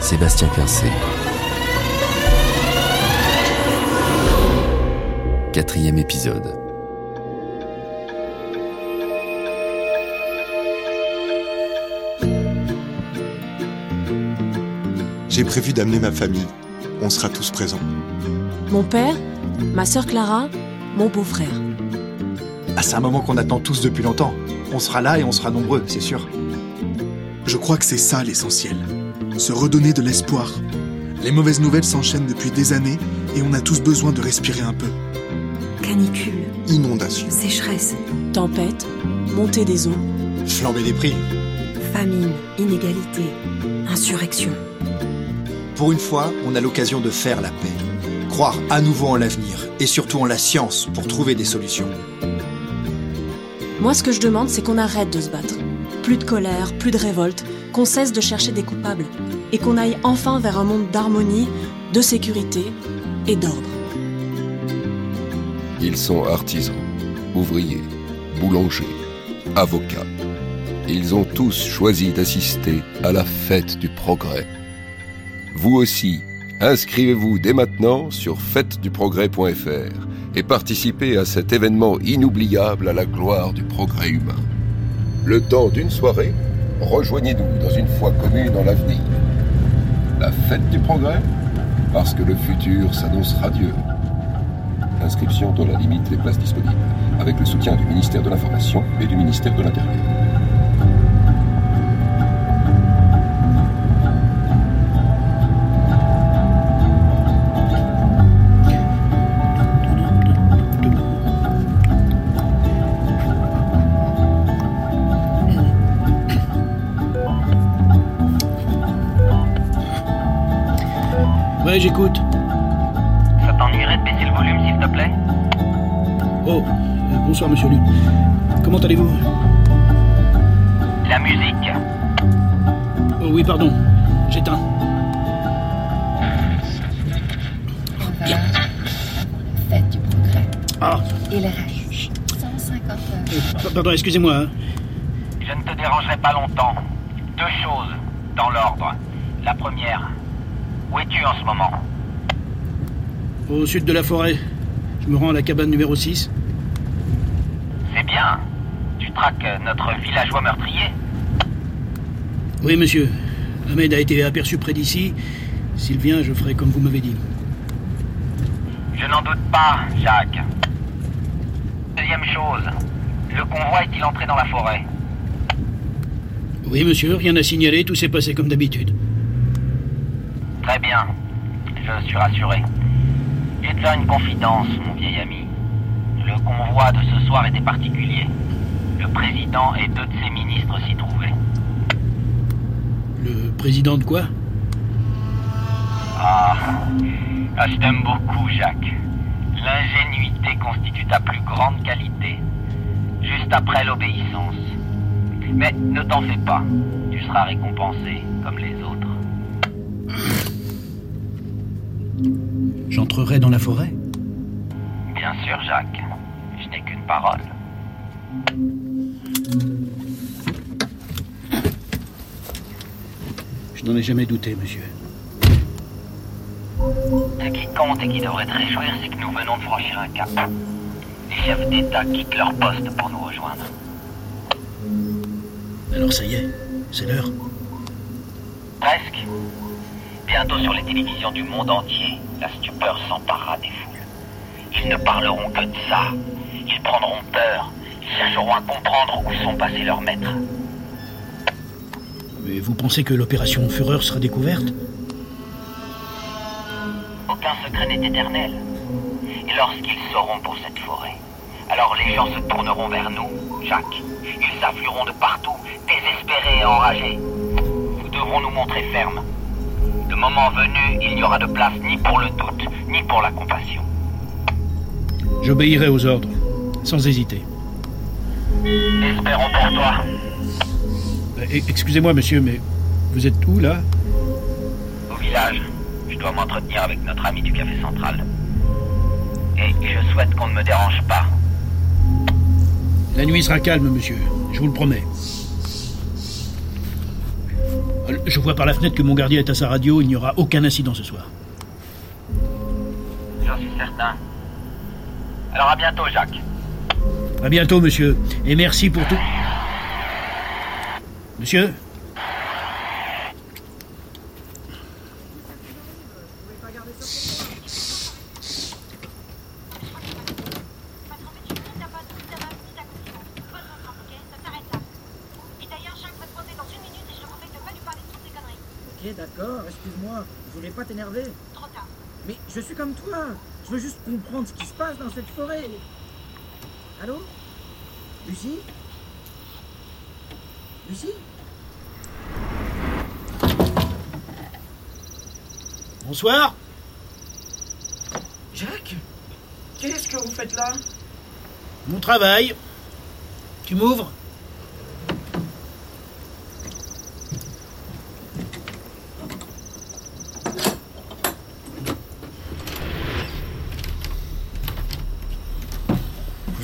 Sébastien Quincé. Quatrième épisode. J'ai prévu d'amener ma famille. On sera tous présents. Mon père, ma sœur Clara, mon beau-frère. Ah, c'est un moment qu'on attend tous depuis longtemps. On sera là et on sera nombreux, c'est sûr. Je crois que c'est ça l'essentiel. Se redonner de l'espoir. Les mauvaises nouvelles s'enchaînent depuis des années et on a tous besoin de respirer un peu. Canicule, Inondation. sécheresse, Tempête, montée des eaux. Flamber des prix. famine, inégalité, insurrection. Pour une fois, on a l'occasion de faire la paix. Croire à nouveau en l'avenir et surtout en la science pour trouver des solutions. Moi, ce que je demande, c'est qu'on arrête de se battre. Plus de colère, plus de révolte, qu'on cesse de chercher des coupables et qu'on aille enfin vers un monde d'harmonie, de sécurité et d'ordre. Ils sont artisans, ouvriers, boulangers, avocats. Ils ont tous choisi d'assister à la fête du progrès. Vous aussi, inscrivez-vous dès maintenant sur fêteduprogrès.fr et participez à cet événement inoubliable à la gloire du progrès humain. Le temps d'une soirée, rejoignez-nous dans une foi commune en l'avenir. La fête du progrès Parce que le futur s'annonce radieux. Inscription dans la limite des places disponibles, avec le soutien du ministère de l'Information et du ministère de l'Intérieur. Ouais, j'écoute. Ça t'ennuierait de baisser le volume, s'il te plaît? Oh, euh, bonsoir, monsieur Lu. Comment allez-vous? La musique. Oh, oui, pardon. J'éteins. Bien. Fête du progrès. Ah, Et le reste 150 heures. euh, pa- pardon, excusez-moi. hein. Je ne te dérangerai pas longtemps. Deux choses, dans l'ordre. La première, où es-tu en ce moment Au sud de la forêt. Je me rends à la cabane numéro 6. C'est bien. Tu traques euh, notre villageois meurtrier Oui, monsieur. Ahmed a été aperçu près d'ici. S'il vient, je ferai comme vous m'avez dit. Je n'en doute pas, Jacques. Deuxième chose, le convoi est-il entré dans la forêt Oui, monsieur, rien à signaler, tout s'est passé comme d'habitude. Très bien. Je suis rassuré. Je vais te faire une confidence, mon vieil ami. Le convoi de ce soir était particulier. Le président et deux de ses ministres s'y trouvaient. Le président de quoi? Ah, ah, je t'aime beaucoup, Jacques. L'ingénuité constitue ta plus grande qualité. Juste après l'obéissance. Mais ne t'en fais pas. Tu seras récompensé comme les autres. J'entrerai dans la forêt Bien sûr, Jacques. Je n'ai qu'une parole. Je n'en ai jamais douté, monsieur. Ce qui compte et qui devrait te réjouir, c'est que nous venons de franchir un cap. Les chefs d'État quittent leur poste pour nous rejoindre. Alors ça y est, c'est l'heure. Presque. Bientôt sur les télévisions du monde entier, la stupeur s'emparera des foules. Ils ne parleront que de ça. Ils prendront peur. Ils chercheront à comprendre où sont passés leurs maîtres. Mais vous pensez que l'opération Fureur sera découverte? Aucun secret n'est éternel. Et lorsqu'ils sauront pour cette forêt, alors les gens se tourneront vers nous, Jacques. Ils s'afflueront de partout, désespérés et enragés. Nous devrons nous montrer fermes. Le moment venu, il n'y aura de place ni pour le doute, ni pour la compassion. J'obéirai aux ordres, sans hésiter. Espérons pour toi. Euh, e- Excusez-moi, monsieur, mais vous êtes où, là? Au village, je dois m'entretenir avec notre ami du café central. Et je souhaite qu'on ne me dérange pas. La nuit sera calme, monsieur. Je vous le promets. Je vois par la fenêtre que mon gardien est à sa radio. Il n'y aura aucun incident ce soir. J'en suis certain. Alors à bientôt, Jacques. À bientôt, monsieur. Et merci pour tout. Monsieur Ok, d'accord, excuse-moi, je voulais pas t'énerver. Trop tard. Mais je suis comme toi, je veux juste comprendre ce qui se passe dans cette forêt. Allô? Lucie? Lucie? Bonsoir. Jacques? Qu'est-ce que vous faites là? Mon travail. Tu m'ouvres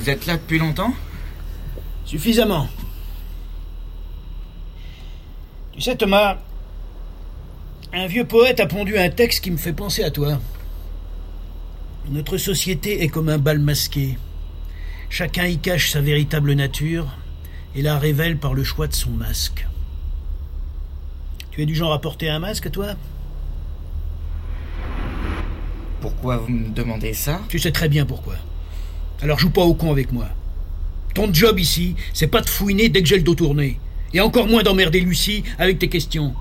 Vous êtes là depuis longtemps Suffisamment. Tu sais, Thomas, un vieux poète a pondu un texte qui me fait penser à toi. Notre société est comme un bal masqué. Chacun y cache sa véritable nature et la révèle par le choix de son masque. Tu es du genre à porter un masque, toi? Pourquoi vous me demandez ça? Tu sais très bien pourquoi. Alors joue pas au con avec moi. Ton job ici, c'est pas de fouiner dès que j'ai le dos tourné. Et encore moins d'emmerder Lucie avec tes questions.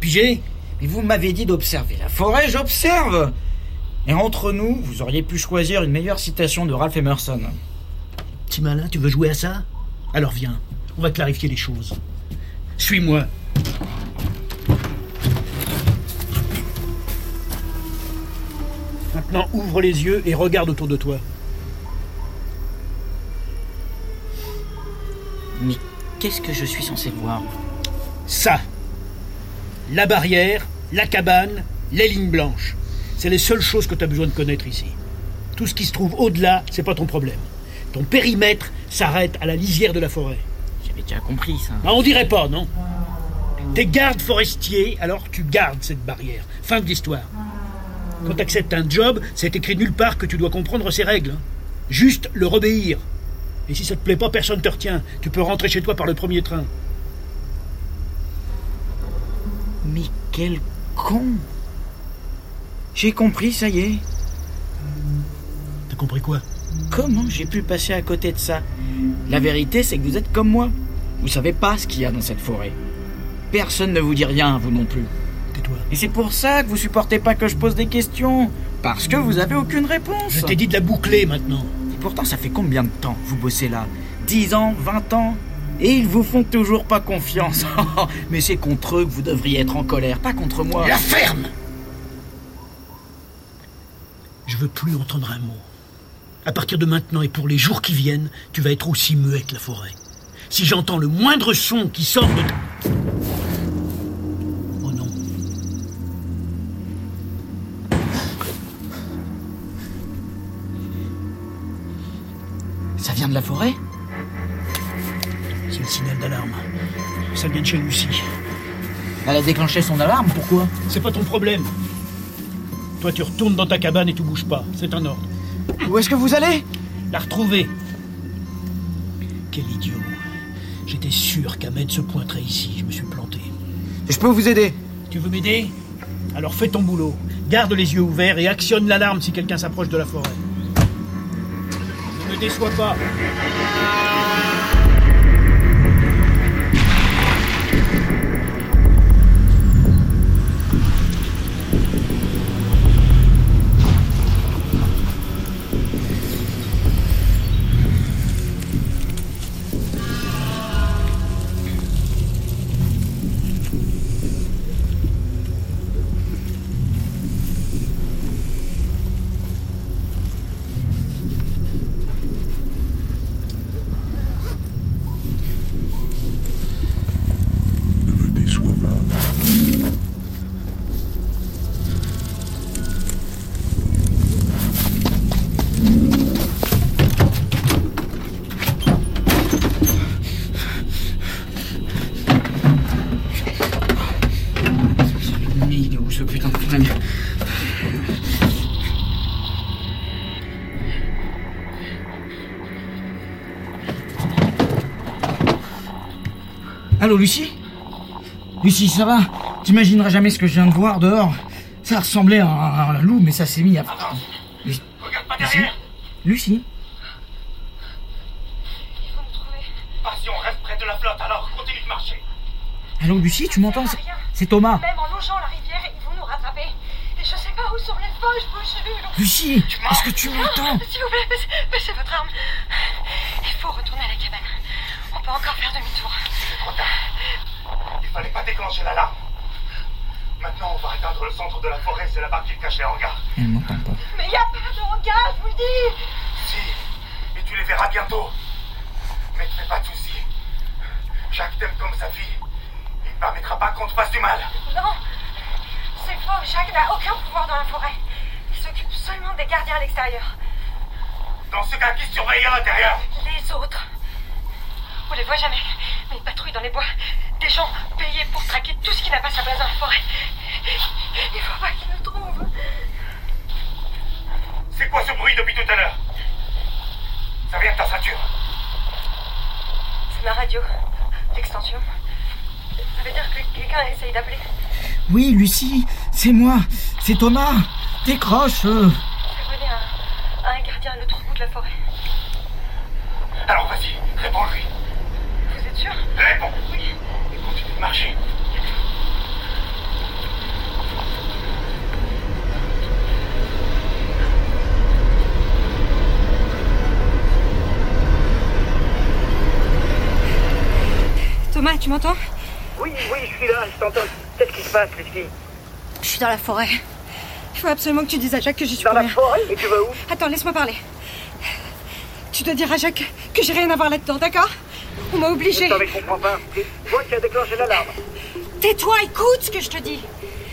Pigé Mais vous m'avez dit d'observer la forêt, j'observe Et entre nous, vous auriez pu choisir une meilleure citation de Ralph Emerson. Petit malin, tu veux jouer à ça? Alors viens, on va clarifier les choses. Suis-moi. Maintenant, ouvre les yeux et regarde autour de toi. Mais qu'est-ce que je suis censé voir? Ça. La barrière, la cabane, les lignes blanches. C'est les seules choses que tu as besoin de connaître ici. Tout ce qui se trouve au-delà, c'est pas ton problème. Ton périmètre s'arrête à la lisière de la forêt. J'avais déjà compris ça. Bah, on dirait pas, non? T'es garde forestier, alors tu gardes cette barrière. Fin de l'histoire. Quand tu acceptes un job, c'est écrit nulle part que tu dois comprendre ses règles. hein. Juste leur obéir. Et si ça te plaît pas, personne te retient. Tu peux rentrer chez toi par le premier train. Mais quel con J'ai compris, ça y est. T'as compris quoi? Comment j'ai pu passer à côté de ça? La vérité, c'est que vous êtes comme moi. Vous savez pas ce qu'il y a dans cette forêt. Personne ne vous dit rien, vous non plus. Tais-toi. Et c'est pour ça que vous supportez pas que je pose des questions. Parce que vous avez aucune réponse. Je t'ai dit de la boucler maintenant. Pourtant, ça fait combien de temps que vous bossez là? 10 ans 20 ans? Et ils vous font toujours pas confiance. Mais c'est contre eux que vous devriez être en colère, pas contre moi. La ferme Je veux plus entendre un mot. À partir de maintenant et pour les jours qui viennent, tu vas être aussi muette, la forêt. Si j'entends le moindre son qui sort de... de la forêt C'est le signal d'alarme. Ça vient de chez Lucie. Elle a déclenché son alarme, pourquoi? C'est pas ton problème. Toi, tu retournes dans ta cabane et tu bouges pas. C'est un ordre. Où est-ce que vous allez? La retrouver. Quel idiot. J'étais sûr qu'Ahmed se pointerait ici. Je me suis planté. Je peux vous aider? Tu veux m'aider? Alors fais ton boulot. Garde les yeux ouverts et actionne l'alarme si quelqu'un s'approche de la forêt. Ne me déçois pas. Allô, Lucie Lucie, ça va T'imagineras jamais ce que je viens de voir dehors Ça ressemblait à un, à un loup, mais ça s'est mis à... Lucie Regarde pas Lucie derrière Lucie Passion, reste près de la flotte, alors continue de marcher. Allô, Lucie, tu m'entends C'est- Thomas. Même en longeant la rivière, ils vont nous rattraper. Et je sais pas où sont les. Lucie, est-ce que tu m'entends S'il vous plaît, baissez votre arme. Il faut retourner à la cabane. On peut encore faire demi-tour. Trop tard. Il fallait pas déclencher l'alarme. Maintenant, on va atteindre le centre de la forêt, c'est là-bas qu'il cache les hangars. M'entend pas. Mais y a pas de hangar, je vous le dis. Si, et tu les verras bientôt. Mais ne fais pas de soucis. Jacques t'aime comme sa fille. Il ne permettra pas qu'on te fasse du mal. Non, c'est faux. Jacques n'a aucun pouvoir dans la forêt. Il s'occupe seulement des gardiens à l'extérieur. Dans ce cas, qui surveille à l'intérieur? Les autres. On les voit jamais, mais ils patrouillent dans les bois. Des gens payés pour traquer tout ce qui n'a pas sa place dans la forêt. Il faut pas qu'ils nous trouvent. C'est quoi ce bruit depuis tout à l'heure? Ça vient de ta ceinture. C'est ma radio. L'extension. Ça veut dire que quelqu'un essaye d'appeler. Oui, Lucie, c'est moi. C'est Thomas. Décroche. euh. À, à un gardien à l'autre bout de la forêt. Alors vas-y, réponds-lui. Sûr Réponds. Oui. Et continue de marcher. Thomas, tu m'entends? Oui, oui, je suis là, je t'entends. Qu'est-ce qui se passe, Lucie Je suis dans la forêt. Il faut absolument que tu dises à Jacques que j'y suis Dans la rien. forêt Et tu vas où? Attends, laisse-moi parler. Tu dois dire à Jacques que j'ai rien à voir là-dedans, d'accord? On m'a obligé. Je comprends pas. C'est toi qui as déclenché l'alarme. Tais-toi, écoute ce que je te dis.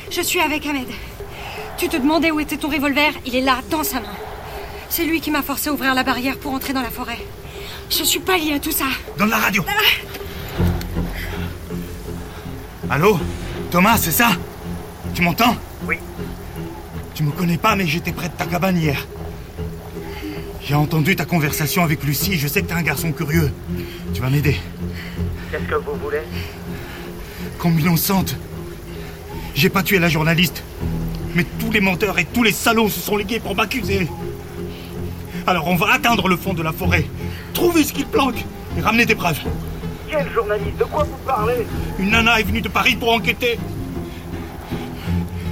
Je suis avec Ahmed. Tu te demandais où était ton revolver, il est là, dans sa main. C'est lui qui m'a forcé à ouvrir la barrière pour entrer dans la forêt. Je suis pas liée à tout ça. Donne la radio. Allô? Thomas, c'est ça? Tu m'entends? Oui. Tu me connais pas, mais j'étais près de ta cabane hier. J'ai entendu ta conversation avec Lucie, je sais que t'es un garçon curieux. Tu vas m'aider. Qu'est-ce que vous voulez? Comme innocente. J'ai pas tué la journaliste. Mais tous les menteurs et tous les salauds se sont ligués pour m'accuser. Alors on va atteindre le fond de la forêt, trouver ce qu'ils planquent et ramener des preuves. Quel journaliste? De quoi vous parlez? Une nana est venue de Paris pour enquêter.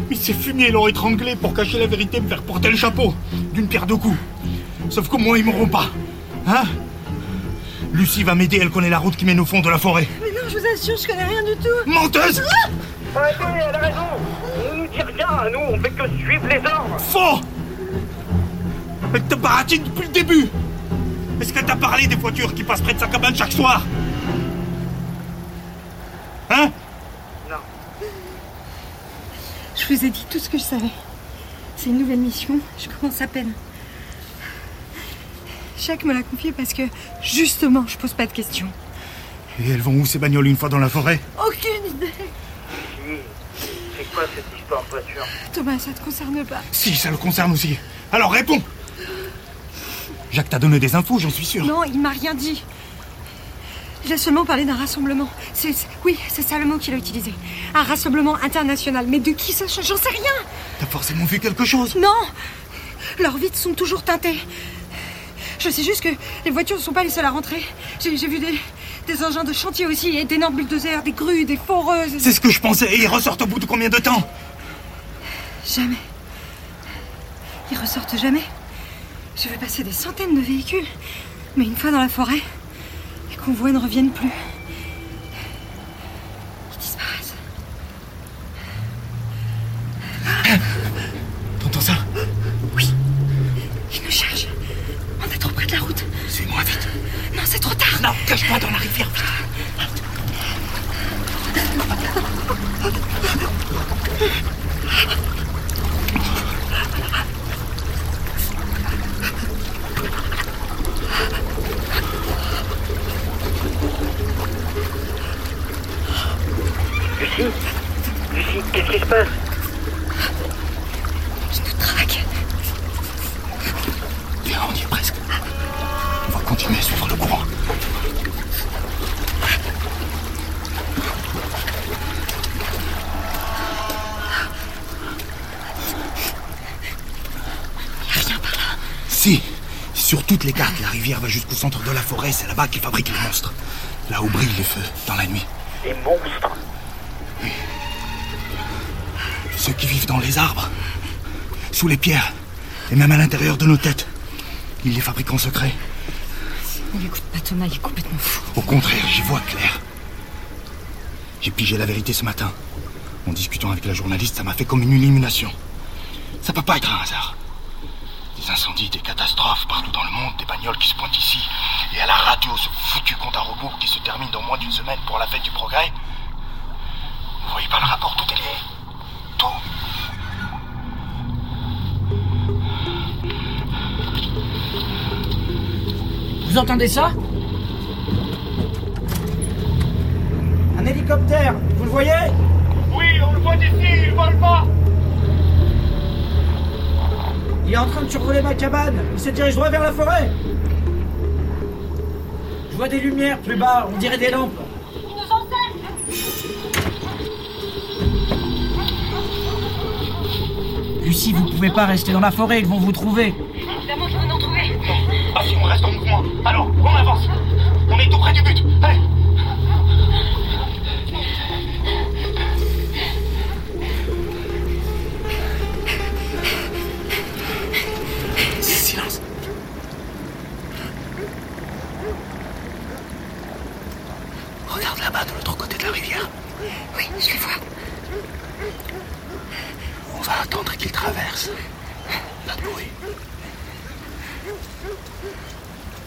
Mais ces fumiers l'ont étranglé pour cacher la vérité et me faire porter le chapeau d'une pierre deux coups. Sauf qu'au moins ils m'auront pas. Hein Lucie va m'aider, elle connaît la route qui mène au fond de la forêt. Mais non, je vous assure, je connais rien du tout. Menteuse Arrêtez, elle a raison On nous dit rien, à nous, on fait que suivre les ordres Faux Elle te baratine depuis le début Est-ce qu'elle t'a parlé des voitures qui passent près de sa cabane chaque soir Hein Non. Je vous ai dit tout ce que je savais. C'est une nouvelle mission, je commence à peine. Jacques me l'a confié parce que, justement, je pose pas de questions. Et elles vont où ces bagnoles une fois dans la forêt? Aucune idée. C'est quoi cette histoire de voiture? Thomas, ça te concerne pas. Si, ça le concerne aussi. Alors réponds Jacques t'a donné des infos, j'en suis sûr. Non, il m'a rien dit. Il a seulement parlé d'un rassemblement. C'est, c'est- oui, c'est ça le mot qu'il a utilisé. Un rassemblement international. Mais de qui ça J'en sais rien. T'as forcément vu quelque chose? Non Leurs vitres sont toujours teintées. Je sais juste que les voitures ne sont pas les seules à rentrer. J'ai, j'ai vu des, des engins de chantier aussi, et d'énormes bulldozers, des grues, des foreuses. C'est ce que je pensais, et ils ressortent au bout de combien de temps Jamais. Ils ressortent jamais. Je vais passer des centaines de véhicules. Mais une fois dans la forêt, les convois ne reviennent plus. Ils disparaissent. T'entends ça Oui. Ils nous cherchent. On est trop près de la route. Suis-moi vite. Non, c'est trop cache-toi dans la rivière, vite. Lucie Lucie, qu'est-ce qui se passe Je te traque. Viens, on y est presque. On va continuer à suivre le courant. toutes les cartes, la rivière va jusqu'au centre de la forêt, c'est là-bas qu'ils fabriquent les monstres. Là où brillent les feux, dans la nuit. Les monstres Oui. Ceux qui vivent dans les arbres, sous les pierres, et même à l'intérieur de nos têtes. Ils les fabriquent en secret. Ne l'écoute pas, Thomas, il est complètement fou. Au contraire, j'y vois clair. J'ai pigé la vérité ce matin. En discutant avec la journaliste, ça m'a fait comme une illumination. Ça peut pas être un hasard. Des incendies, des catastrophes partout dans le monde, des bagnoles qui se pointent ici, et à la radio ce foutu compte à rebours qui se termine dans moins d'une semaine pour la fête du progrès. Vous voyez pas le rapport, tout est lié. Tout. Vous entendez ça? Un hélicoptère, vous le voyez? Oui, on le voit d'ici, il vole pas Il est en train de survoler ma cabane. Il se dirige droit vers la forêt. Je vois des lumières plus bas, on dirait des lampes. Lucie, vous pouvez pas rester dans la forêt, ils vont vous trouver. Évidemment qu'ils vont nous trouver. Ah si, on reste en mouvement. Alors, on avance. On est tout près du but. Allez traverse. Pas de bruit.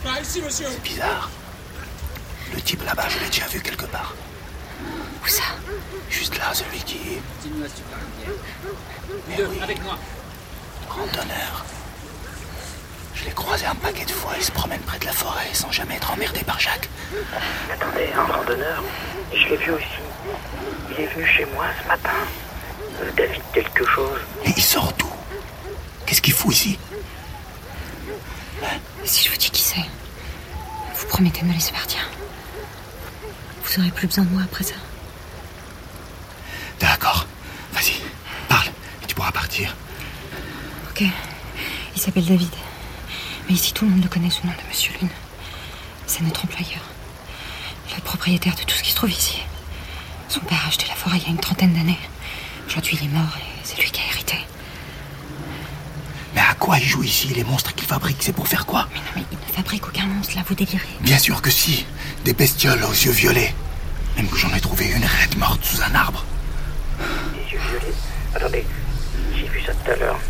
Par ici, monsieur. C'est bizarre. Le type là-bas, je l'ai déjà vu quelque part. Où ça? Juste là, celui qui. Continue à super Deux, oui. avec moi. Randonneur. Je l'ai croisé un paquet de fois. Il se promène près de la forêt sans jamais être emmerdé par Jacques. Attendez, un randonneur. Je l'ai vu aussi. Il est venu chez moi ce matin. Euh, David quelque chose. Et il sort d'où? Qu'est-ce qu'il fout ici? Si je vous dis qui c'est, vous promettez de me laisser partir. Vous aurez plus besoin de moi après ça. D'accord. Vas-y, parle. Et tu pourras partir. Ok. Il s'appelle David. Mais ici, tout le monde le connaît sous le nom de Monsieur Lune. C'est notre employeur. Le propriétaire de tout ce qui se trouve ici. Son père a acheté la forêt il y a une trentaine d'années. Aujourd'hui, il est mort et c'est lui qui a hérité. Mais à quoi il joue ici Les monstres qu'il fabrique, c'est pour faire quoi? Mais non, mais il ne fabrique aucun monstre, là, vous délirez. Bien sûr que si. Des bestioles aux yeux violets. Même que j'en ai trouvé une raide morte sous un arbre. Les yeux violets. Attendez, j'ai vu ça tout à l'heure.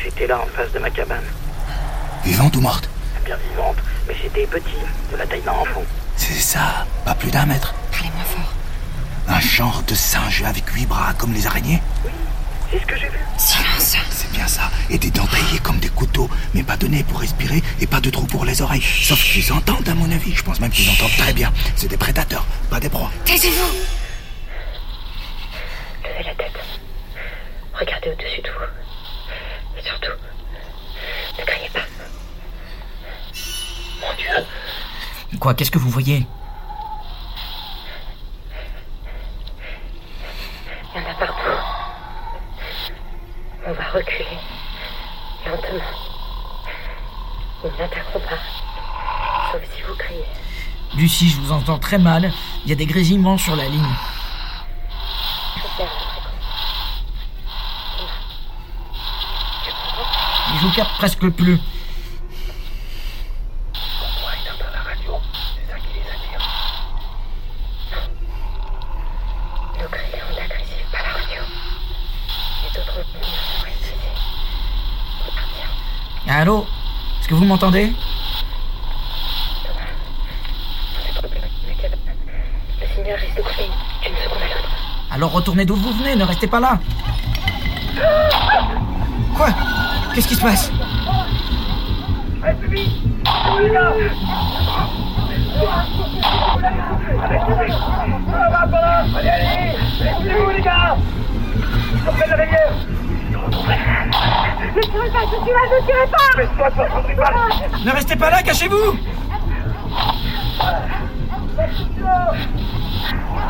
J'étais là en face de ma cabane. Vivante ou morte? Bien vivante, mais c'était petit, de la taille d'un enfant. C'est ça, pas plus d'un mètre. Un genre de singe avec huit bras comme les araignées C'est ce que j'ai vu. Silence C'est bien ça. Et des dents taillées comme des couteaux, mais pas de nez pour respirer et pas de trou pour les oreilles. Sauf qu'ils entendent, à mon avis. Je pense même qu'ils entendent très bien. C'est des prédateurs, pas des proies. Taisez-vous Levez la tête. Regardez au-dessus de vous. Et surtout, ne criez pas. Mon Dieu, Quoi, qu'est-ce que vous voyez il y en a partout. On va reculer. Lentement. Ils n'attaqueront pas. Sauf si vous criez. Lucie, je vous entends très mal. Il y a des grésillements sur la ligne. Je vous capte presque plus. On pourrait éteindre la radio. C'est ça qui les attire. Nos cris rendent agressifs, pas la radio. Et d'autres mouvements sont excédés. Faut partir. Allô Est-ce que vous m'entendez. Alors retournez d'où vous venez, ne restez pas là. Quoi Qu'est-ce qui se passe Allez, Allez, Ne tirez pas, je suis là, ne tirez pas. Ne restez pas là, cachez-vous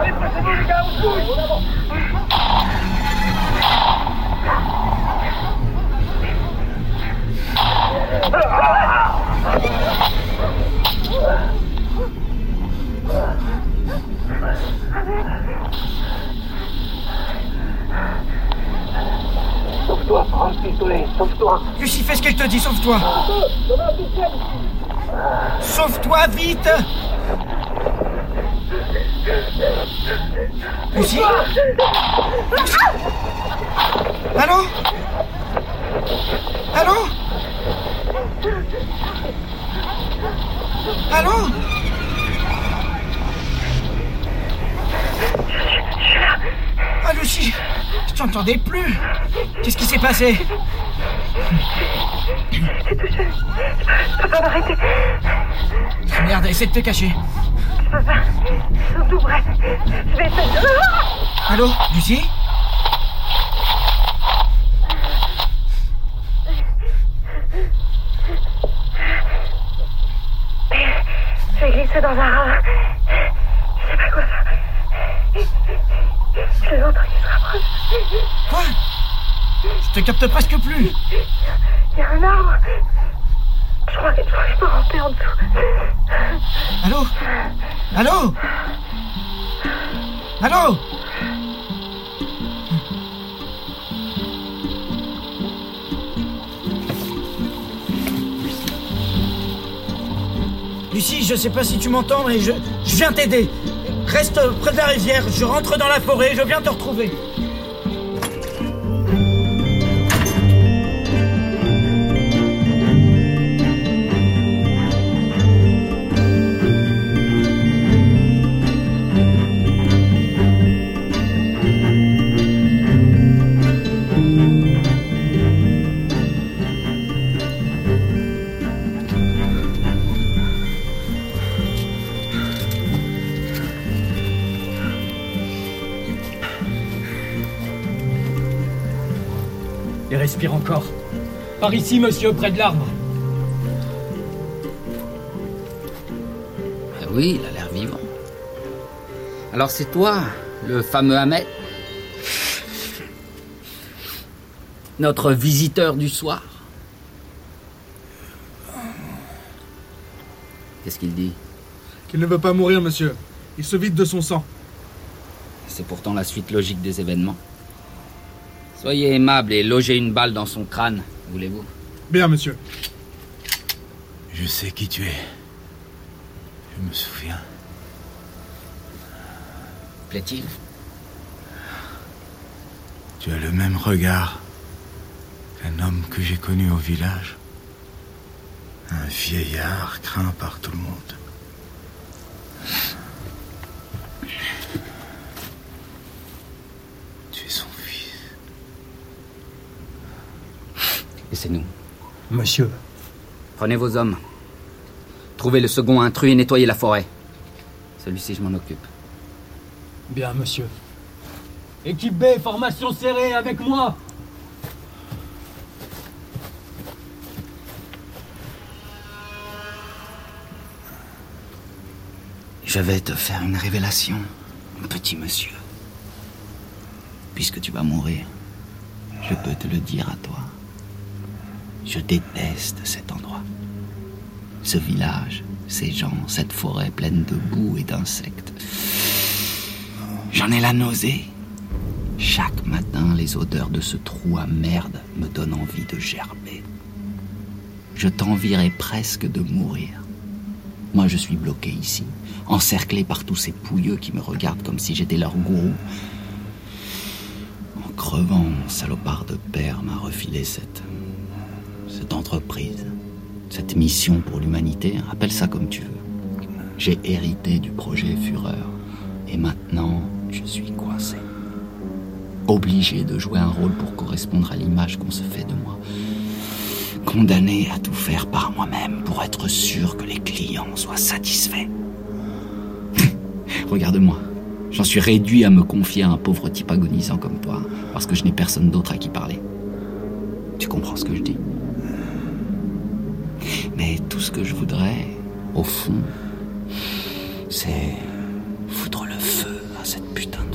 Allez, pressez-vous, les gars, on se bouge Sauve-toi, prends le pistolet, sauve-toi. Lucie, fais ce qu'elle te dit, sauve-toi. Sauve-toi, vite. Lucie. Lucie. Allô? Allô? Allô? Ah, Lucie Je t'entendais plus Qu'est-ce qui s'est passé. Je peux pas m'arrêter. Merde, essaie de te cacher. Je peux pas. Tout. Je vais essayer de... Allô Lucie J'ai glissé dans un ravin. Je sais pas quoi faire. Je l'entends qui se rapproche. Quoi Je te capte presque plus. Il y a un arbre. Je crois que je, peux ramper en dessous. Allô? Allô? Allô? Lucie, je sais pas si tu m'entends, mais je, je viens t'aider. Reste près de la rivière, je rentre dans la forêt, je viens te retrouver. Respire encore. Par ici, monsieur, près de l'arbre. Ah oui, il a l'air vivant. Alors c'est toi, le fameux Ahmed Notre visiteur du soir? Qu'est-ce qu'il dit? Qu'il ne veut pas mourir, monsieur. Il se vide de son sang. C'est pourtant la suite logique des événements. Soyez aimable et logez une balle dans son crâne, voulez-vous? Bien, monsieur. Je sais qui tu es. Je me souviens. Plaît-il? Tu as le même regard qu'un homme que j'ai connu au village. Un vieillard craint par tout le monde. Tu es son fils. Laissez-nous. Monsieur. Prenez vos hommes. Trouvez le second intrus et nettoyez la forêt. Celui-ci, je m'en occupe. Bien, monsieur. Équipe B, formation serrée avec moi. Je vais te faire une révélation, mon petit monsieur. Puisque tu vas mourir, je peux te le dire à toi. Je déteste cet endroit. Ce village, ces gens, cette forêt pleine de boue et d'insectes. J'en ai la nausée. Chaque matin, les odeurs de ce trou à merde me donnent envie de gerber. Je t'envierais presque de mourir. Moi, je suis bloqué ici, encerclé par tous ces pouilleux qui me regardent comme si j'étais leur gourou. En crevant, mon salopard de père m'a refilé cette. Cette entreprise, cette mission pour l'humanité, appelle ça comme tu veux. J'ai hérité du projet Fureur, et maintenant, je suis coincé. Obligé de jouer un rôle pour correspondre à l'image qu'on se fait de moi. Condamné à tout faire par moi-même pour être sûr que les clients soient satisfaits. Regarde-moi. J'en suis réduit à me confier à un pauvre type agonisant comme toi, parce que je n'ai personne d'autre à qui parler. Tu comprends ce que je dis? Mais tout ce que je voudrais, au fond, c'est foutre le feu à cette putain de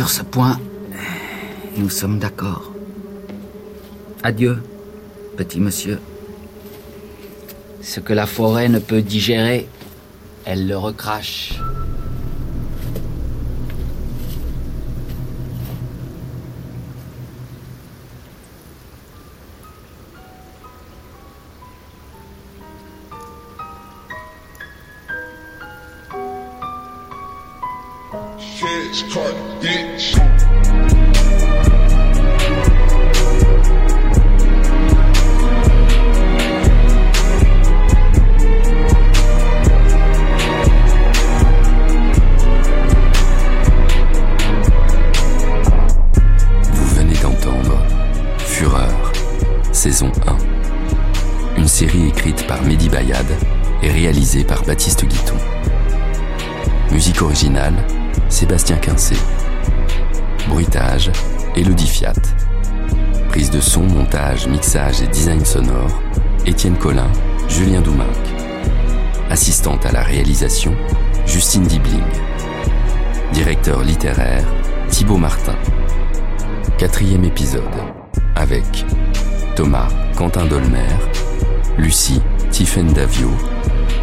Sur ce point, nous sommes d'accord. Adieu, petit monsieur. Ce que la forêt ne peut digérer, elle le recrache. Feds cut, bitch. Vous venez d'entendre Fureur, saison 1. Une série écrite par Mehdi Bayad et réalisée par Baptiste Guiton. Musique originale, Sébastien Quincé. Bruitage, Elodie Fiat. Prise de son, montage, mixage et design sonore, Étienne Collin, Julien Douminc. Assistante à la réalisation, Justine Dibling. Directeur littéraire, Thibaut Martin. Quatrième épisode, avec Thomas Quentin Dolmer, Lucie Tiffaine Davio,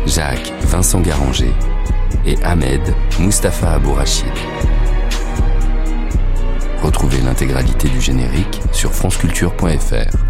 Jacques Vincent Garanger et Ahmed Mustapha Abourachid. Retrouvez l'intégralité du générique sur franceculture.fr.